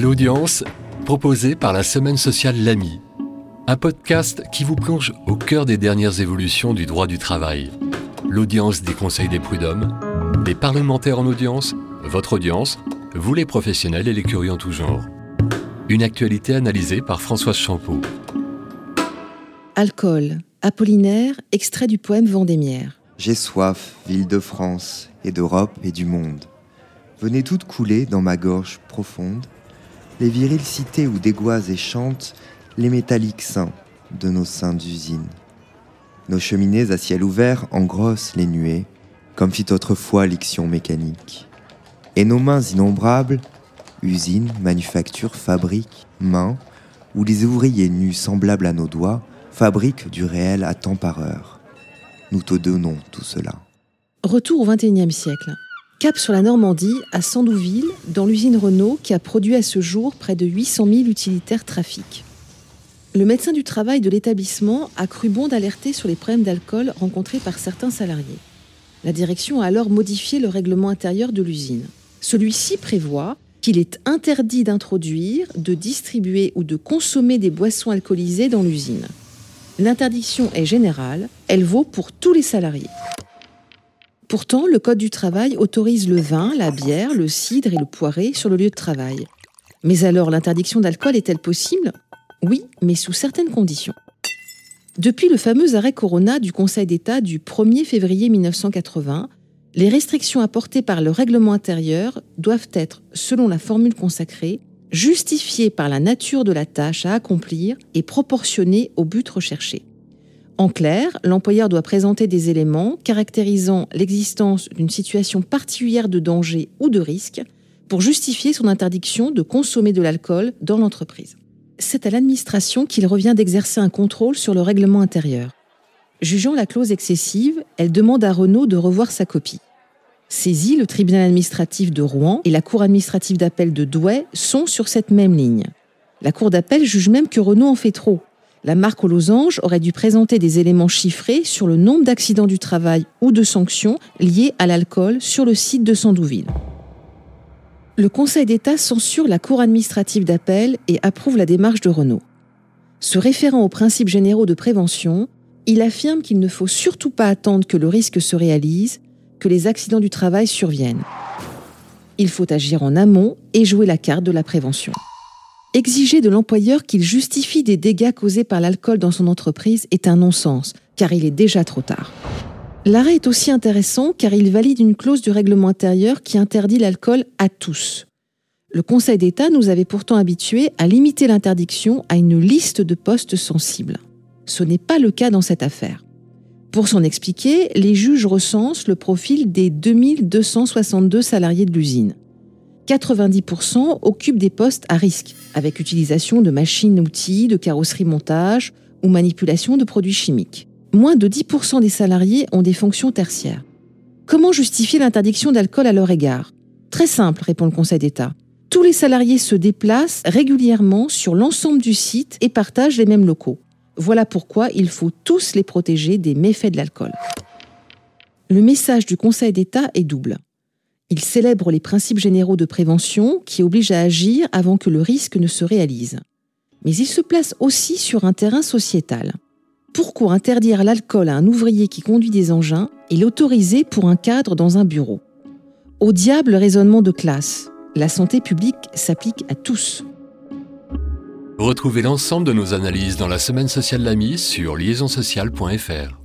À l'audience, proposé par la Semaine sociale L'Ami, un podcast qui vous plonge au cœur des dernières évolutions du droit du travail. L'audience des conseils des prud'hommes, des parlementaires en audience, votre audience, vous les professionnels et les curieux en tout genre. Une actualité analysée par Françoise Champeau. Alcool, Apollinaire, extrait du poème Vendémiaire. J'ai soif, ville de France, et d'Europe et du monde. Venez toutes couler dans ma gorge profonde les viriles cités où dégoisent et chantent les métalliques seins de nos seins d'usine. Nos cheminées à ciel ouvert engrossent les nuées, comme fit autrefois l'iction mécanique. Et nos mains innombrables, usines, manufactures, fabriques, mains, où les ouvriers nus semblables à nos doigts fabriquent du réel à temps par heure. Nous te donnons tout cela. Retour au XXIe siècle. Cap sur la Normandie, à Sandouville, dans l'usine Renault qui a produit à ce jour près de 800 000 utilitaires trafic. Le médecin du travail de l'établissement a cru bon d'alerter sur les problèmes d'alcool rencontrés par certains salariés. La direction a alors modifié le règlement intérieur de l'usine. Celui-ci prévoit qu'il est interdit d'introduire, de distribuer ou de consommer des boissons alcoolisées dans l'usine. L'interdiction est générale, elle vaut pour tous les salariés. Pourtant, le Code du travail autorise le vin, la bière, le cidre et le poiré sur le lieu de travail. Mais alors, l'interdiction d'alcool est-elle possible? Oui, mais sous certaines conditions. Depuis le fameux arrêt Corona du Conseil d'État du 1er février 1980, les restrictions apportées par le règlement intérieur doivent être, selon la formule consacrée, justifiées par la nature de la tâche à accomplir et proportionnées au but recherché. En clair, l'employeur doit présenter des éléments caractérisant l'existence d'une situation particulière de danger ou de risque pour justifier son interdiction de consommer de l'alcool dans l'entreprise. C'est à l'administration qu'il revient d'exercer un contrôle sur le règlement intérieur. Jugeant la clause excessive, elle demande à Renault de revoir sa copie. Saisi, le tribunal administratif de Rouen et la cour administrative d'appel de Douai sont sur cette même ligne. La cour d'appel juge même que Renault en fait trop la marque aux losanges aurait dû présenter des éléments chiffrés sur le nombre d'accidents du travail ou de sanctions liées à l'alcool sur le site de Sandouville. Le Conseil d'État censure la Cour administrative d'appel et approuve la démarche de Renault. Se référant aux principes généraux de prévention, il affirme qu'il ne faut surtout pas attendre que le risque se réalise, que les accidents du travail surviennent. Il faut agir en amont et jouer la carte de la prévention. Exiger de l'employeur qu'il justifie des dégâts causés par l'alcool dans son entreprise est un non-sens, car il est déjà trop tard. L'arrêt est aussi intéressant car il valide une clause du règlement intérieur qui interdit l'alcool à tous. Le Conseil d'État nous avait pourtant habitués à limiter l'interdiction à une liste de postes sensibles. Ce n'est pas le cas dans cette affaire. Pour s'en expliquer, les juges recensent le profil des 2262 salariés de l'usine. 90% occupent des postes à risque, avec utilisation de machines-outils, de carrosserie montage ou manipulation de produits chimiques. Moins de 10% des salariés ont des fonctions tertiaires. Comment justifier l'interdiction d'alcool à leur égard? Très simple, répond le Conseil d'État. Tous les salariés se déplacent régulièrement sur l'ensemble du site et partagent les mêmes locaux. Voilà pourquoi il faut tous les protéger des méfaits de l'alcool. Le message du Conseil d'État est double. Il célèbre les principes généraux de prévention qui obligent à agir avant que le risque ne se réalise. Mais il se place aussi sur un terrain sociétal. Pourquoi interdire l'alcool à un ouvrier qui conduit des engins et l'autoriser pour un cadre dans un bureau? Au diable raisonnement de classe. La santé publique s'applique à tous. Retrouvez l'ensemble de nos analyses dans la semaine sociale L'Ami sur liaisonsociale.fr.